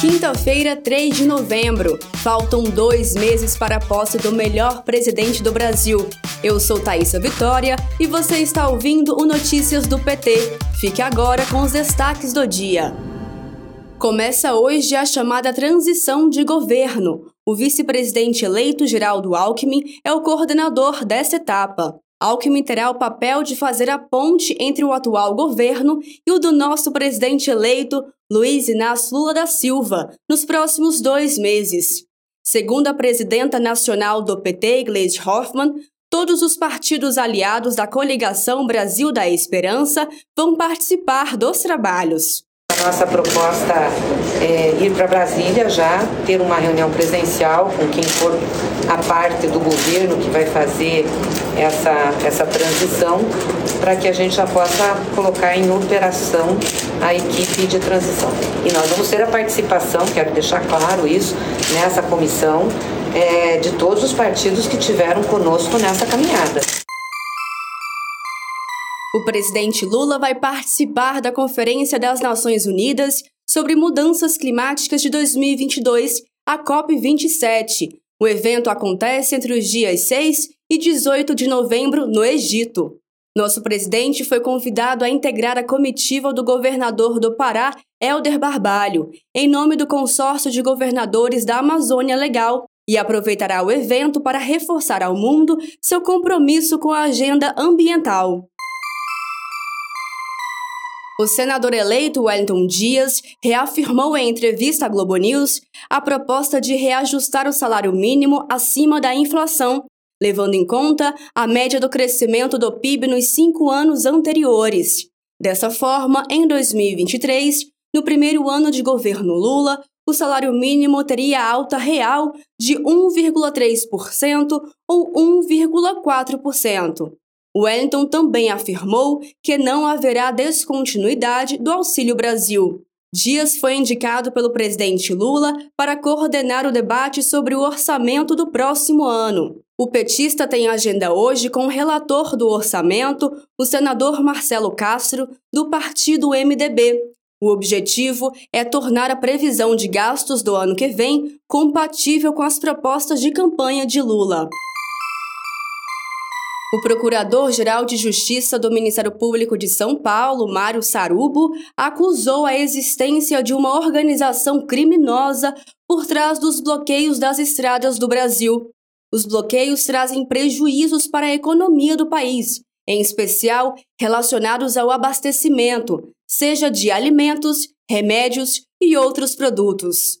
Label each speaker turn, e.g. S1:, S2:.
S1: Quinta-feira, 3 de novembro. Faltam dois meses para a posse do melhor presidente do Brasil. Eu sou Thaisa Vitória e você está ouvindo o Notícias do PT. Fique agora com os destaques do dia. Começa hoje a chamada transição de governo. O vice-presidente eleito Geraldo Alckmin é o coordenador dessa etapa. Alckmin terá o papel de fazer a ponte entre o atual governo e o do nosso presidente eleito, Luiz Inácio Lula da Silva, nos próximos dois meses. Segundo a presidenta nacional do PT, Gleisi Hoffmann, todos os partidos aliados da coligação Brasil da Esperança vão participar dos trabalhos.
S2: Nossa proposta é ir para Brasília já, ter uma reunião presencial com quem for a parte do governo que vai fazer essa, essa transição, para que a gente já possa colocar em operação a equipe de transição. E nós vamos ter a participação, quero deixar claro isso, nessa comissão, é, de todos os partidos que tiveram conosco nessa caminhada.
S1: O presidente Lula vai participar da Conferência das Nações Unidas sobre Mudanças Climáticas de 2022, a COP27. O evento acontece entre os dias 6 e 18 de novembro, no Egito. Nosso presidente foi convidado a integrar a comitiva do governador do Pará, Helder Barbalho, em nome do consórcio de governadores da Amazônia Legal, e aproveitará o evento para reforçar ao mundo seu compromisso com a agenda ambiental. O senador eleito Wellington Dias reafirmou em entrevista à Globo News a proposta de reajustar o salário mínimo acima da inflação, levando em conta a média do crescimento do PIB nos cinco anos anteriores. Dessa forma, em 2023, no primeiro ano de governo Lula, o salário mínimo teria alta real de 1,3% ou 1,4%. Wellington também afirmou que não haverá descontinuidade do Auxílio Brasil. Dias foi indicado pelo presidente Lula para coordenar o debate sobre o orçamento do próximo ano. O petista tem agenda hoje com o relator do orçamento, o senador Marcelo Castro, do partido MDB. O objetivo é tornar a previsão de gastos do ano que vem compatível com as propostas de campanha de Lula. O Procurador-Geral de Justiça do Ministério Público de São Paulo, Mário Sarubo, acusou a existência de uma organização criminosa por trás dos bloqueios das estradas do Brasil. Os bloqueios trazem prejuízos para a economia do país, em especial relacionados ao abastecimento, seja de alimentos, remédios e outros produtos.